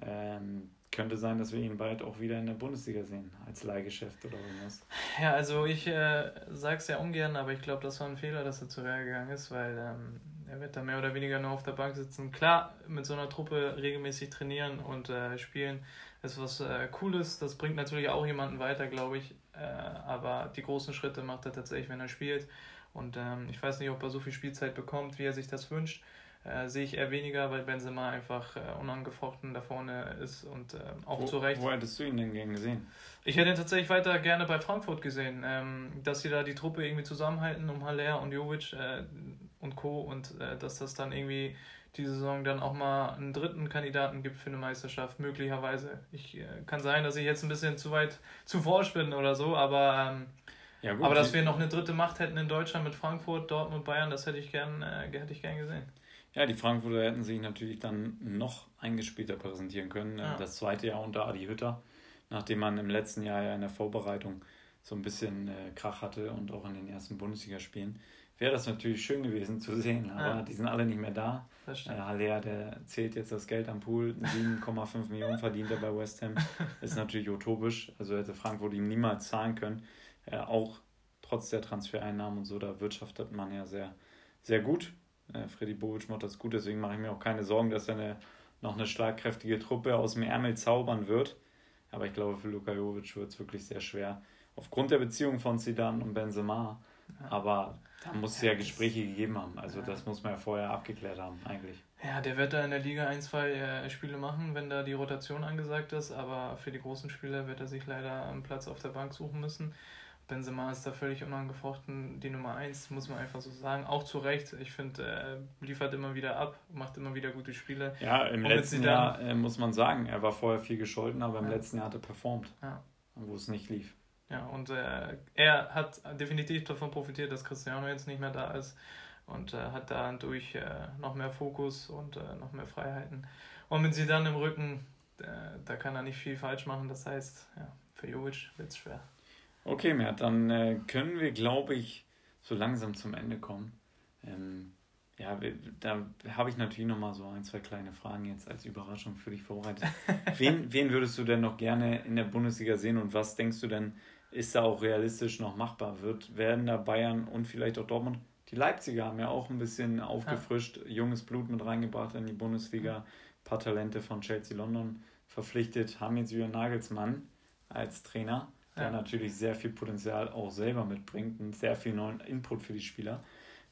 Ähm, könnte sein, dass wir ihn bald auch wieder in der Bundesliga sehen, als Leihgeschäft oder irgendwas. Ja, also ich äh, sage es ja ungern, aber ich glaube, das war ein Fehler, dass er zu Real gegangen ist, weil ähm, er wird da mehr oder weniger nur auf der Bank sitzen. Klar, mit so einer Truppe regelmäßig trainieren und äh, spielen ist was äh, Cooles. Das bringt natürlich auch jemanden weiter, glaube ich. Äh, aber die großen Schritte macht er tatsächlich, wenn er spielt. Und ähm, ich weiß nicht, ob er so viel Spielzeit bekommt, wie er sich das wünscht. Äh, sehe ich eher weniger, weil Benzema einfach äh, unangefochten da vorne ist und äh, auch wo, zu Recht. Wo hättest du ihn denn gern gesehen? Ich hätte ihn tatsächlich weiter gerne bei Frankfurt gesehen, ähm, dass sie da die Truppe irgendwie zusammenhalten um Haller und Jovic äh, und Co. und äh, dass das dann irgendwie die Saison dann auch mal einen dritten Kandidaten gibt für eine Meisterschaft, möglicherweise. Ich äh, kann sein, dass ich jetzt ein bisschen zu weit zu forsch bin oder so, aber ähm, ja, gut, aber dass wir noch eine dritte Macht hätten in Deutschland mit Frankfurt, Dortmund, Bayern, das hätte ich gern, hätte ich gern gesehen. Ja, die Frankfurter hätten sich natürlich dann noch eingespielter präsentieren können. Ja. Das zweite Jahr unter Adi Hütter, nachdem man im letzten Jahr ja in der Vorbereitung so ein bisschen äh, Krach hatte und auch in den ersten Bundesligaspielen, wäre das natürlich schön gewesen zu sehen. Aber ja. die sind alle nicht mehr da. Äh, Haller, der zählt jetzt das Geld am Pool, 7,5 Millionen verdient er bei West Ham. Ist natürlich utopisch. Also hätte Frankfurt ihm niemals zahlen können. Äh, auch trotz der Transfereinnahmen und so, da wirtschaftet man ja sehr, sehr gut. Äh, Freddy Bobic macht das gut, deswegen mache ich mir auch keine Sorgen, dass er eine, noch eine schlagkräftige Truppe aus dem Ärmel zaubern wird. Aber ich glaube, für Luka Jovic wird es wirklich sehr schwer. Aufgrund der Beziehung von Zidane und Benzema. Aber da muss es ja, Gespräche gegeben haben. Also das muss man ja vorher abgeklärt haben, eigentlich. Ja, der wird da in der Liga ein, zwei äh, Spiele machen, wenn da die Rotation angesagt ist. Aber für die großen Spieler wird er sich leider einen Platz auf der Bank suchen müssen Benzema ist da völlig unangefochten die Nummer 1, muss man einfach so sagen. Auch zu Recht. Ich finde, er liefert immer wieder ab, macht immer wieder gute Spiele. Ja, im letzten Jahr äh, muss man sagen, er war vorher viel gescholten, aber im ja. letzten Jahr hat er performt, ja. wo es nicht lief. Ja, und äh, er hat definitiv davon profitiert, dass Cristiano jetzt nicht mehr da ist und äh, hat dadurch äh, noch mehr Fokus und äh, noch mehr Freiheiten. Und mit sie dann im Rücken, äh, da kann er nicht viel falsch machen. Das heißt, ja, für Jovic wird es schwer. Okay, Mert, dann äh, können wir, glaube ich, so langsam zum Ende kommen. Ähm, ja, da habe ich natürlich noch mal so ein, zwei kleine Fragen jetzt als Überraschung für dich vorbereitet. wen, wen würdest du denn noch gerne in der Bundesliga sehen und was denkst du denn, ist da auch realistisch noch machbar? Wird, werden da Bayern und vielleicht auch Dortmund? Die Leipziger haben ja auch ein bisschen aufgefrischt, ja. junges Blut mit reingebracht in die Bundesliga. Ein paar Talente von Chelsea London verpflichtet, haben jetzt wieder Nagelsmann als Trainer der ja. natürlich sehr viel Potenzial auch selber mitbringt und sehr viel neuen Input für die Spieler.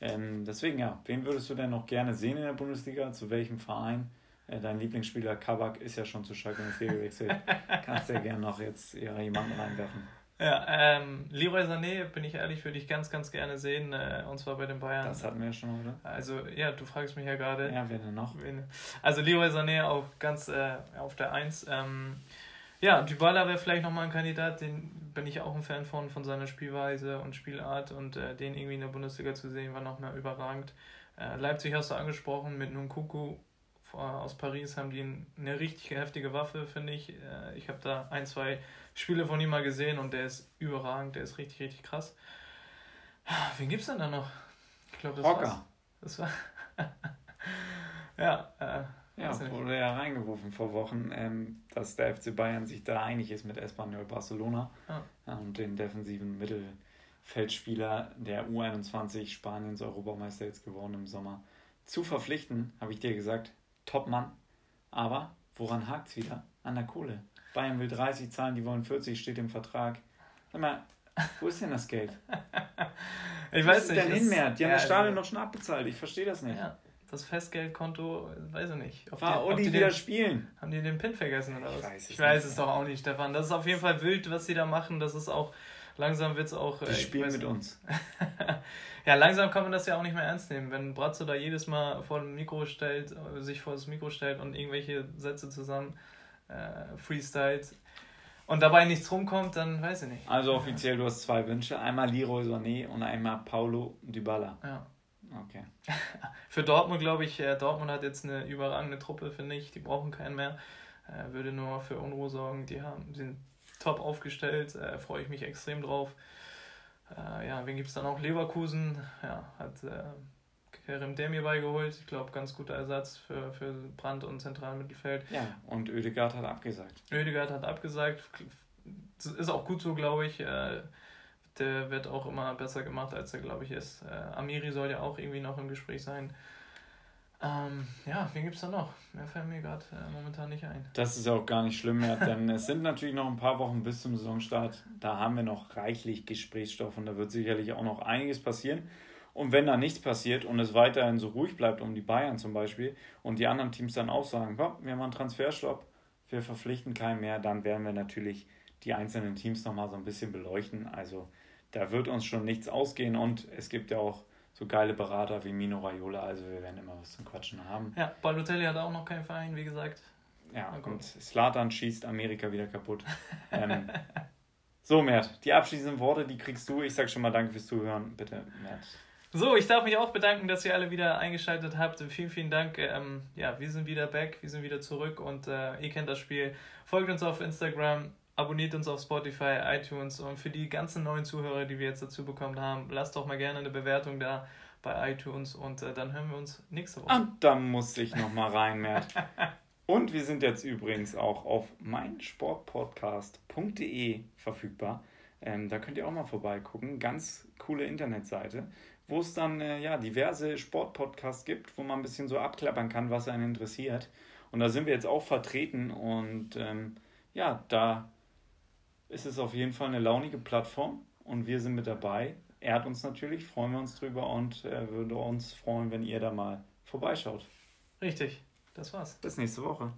Ähm, deswegen ja, wen würdest du denn noch gerne sehen in der Bundesliga? Zu welchem Verein? Äh, dein Lieblingsspieler Kabak ist ja schon zu Schalke 04 gewechselt. Kannst ja gerne noch jetzt jemanden reinwerfen. Ja, ähm, Leroy Sané, bin ich ehrlich, würde ich ganz, ganz gerne sehen, äh, und zwar bei den Bayern. Das hatten wir ja schon, oder? Also, ja, du fragst mich ja gerade. Ja, wer denn noch? Wen, also, Leroy Sané auch ganz äh, auf der 1. Ähm, ja, Dybala wäre vielleicht nochmal ein Kandidat, den bin ich auch ein Fan von, von seiner Spielweise und Spielart und äh, den irgendwie in der Bundesliga zu sehen, war nochmal überragend. Äh, Leipzig hast du angesprochen, mit Nkunku aus Paris haben die eine richtig heftige Waffe, finde ich. Äh, ich habe da ein, zwei Spiele von ihm mal gesehen und der ist überragend, der ist richtig, richtig krass. Wen gibt's denn da noch? Ich glaube, das war's. Das war. ja, äh, ja, wurde ja reingerufen vor Wochen, ähm, dass der FC Bayern sich da einig ist mit Espanyol Barcelona ah. und den defensiven Mittelfeldspieler der U21 Spaniens Europameister jetzt geworden im Sommer zu verpflichten, habe ich dir gesagt, Top-Mann. Aber woran hakt es wieder? An der Kohle. Bayern will 30 zahlen, die wollen 40, steht im Vertrag. Sag mal, wo ist denn das Geld? ich weiß nicht. Denn hin mehr? Die haben ja, das Stadion also, noch schon abbezahlt. Ich verstehe das nicht. Ja das Festgeldkonto, weiß ich nicht. Ob War die, ob die wieder den, spielen? Haben die den PIN vergessen oder was? Ich weiß es, ich weiß es doch auch nicht, Stefan. Das ist auf jeden Fall wild, was sie da machen. Das ist auch, langsam wird es auch. Die äh, spielen mit uns. ja, langsam kann man das ja auch nicht mehr ernst nehmen. Wenn Bratzo da jedes Mal vor dem Mikro stellt, sich vor das Mikro stellt und irgendwelche Sätze zusammen äh, freestylt, und dabei nichts rumkommt, dann weiß ich nicht. Also offiziell, du hast zwei Wünsche. Einmal Leroy Sané und einmal Paulo Dybala. Ja. Okay. Für Dortmund glaube ich, äh, Dortmund hat jetzt eine überragende Truppe, finde ich. Die brauchen keinen mehr. Äh, würde nur für Unruhe sorgen. Die haben, sind top aufgestellt. Äh, Freue ich mich extrem drauf. Ja, wen gibt es dann auch? Leverkusen. Ja, hat Kerem Demir beigeholt. Ich glaube, ganz guter Ersatz für, für Brand und Zentralmittelfeld. Ja, und Oedegaard hat abgesagt. Oedegaard hat abgesagt. Ist auch gut so, glaube ich. Äh, der wird auch immer besser gemacht, als er, glaube ich, ist. Äh, Amiri soll ja auch irgendwie noch im Gespräch sein. Ähm, ja, wen gibt es da noch? Mehr fällt mir gerade äh, momentan nicht ein. Das ist auch gar nicht schlimm mehr, denn es sind natürlich noch ein paar Wochen bis zum Saisonstart. Da haben wir noch reichlich Gesprächsstoff und da wird sicherlich auch noch einiges passieren. Und wenn da nichts passiert und es weiterhin so ruhig bleibt, um die Bayern zum Beispiel, und die anderen Teams dann auch sagen, wir haben einen Transferstopp, wir verpflichten keinen mehr, dann werden wir natürlich die einzelnen Teams nochmal so ein bisschen beleuchten. Also da wird uns schon nichts ausgehen und es gibt ja auch so geile Berater wie Mino Raiola, also wir werden immer was zum Quatschen haben. Ja, Balotelli hat auch noch keinen Verein, wie gesagt. Ja, und Slatan schießt Amerika wieder kaputt. ähm, so, Mert, die abschließenden Worte, die kriegst du. Ich sag schon mal danke fürs Zuhören. Bitte, Mert. So, ich darf mich auch bedanken, dass ihr alle wieder eingeschaltet habt. Vielen, vielen Dank. Ähm, ja, wir sind wieder back, wir sind wieder zurück und äh, ihr kennt das Spiel. Folgt uns auf Instagram, abonniert uns auf Spotify, iTunes und für die ganzen neuen Zuhörer, die wir jetzt dazu bekommen haben, lasst doch mal gerne eine Bewertung da bei iTunes und äh, dann hören wir uns nächste Woche. Und da muss ich noch mal rein, Mert. und wir sind jetzt übrigens auch auf meinsportpodcast.de verfügbar. Ähm, da könnt ihr auch mal vorbeigucken. Ganz coole Internetseite, wo es dann äh, ja diverse Sportpodcasts gibt, wo man ein bisschen so abklappern kann, was einen interessiert. Und da sind wir jetzt auch vertreten und ähm, ja, da ist es auf jeden Fall eine launige Plattform und wir sind mit dabei. Ehrt uns natürlich, freuen wir uns drüber und äh, würde uns freuen, wenn ihr da mal vorbeischaut. Richtig, das war's. Bis nächste Woche.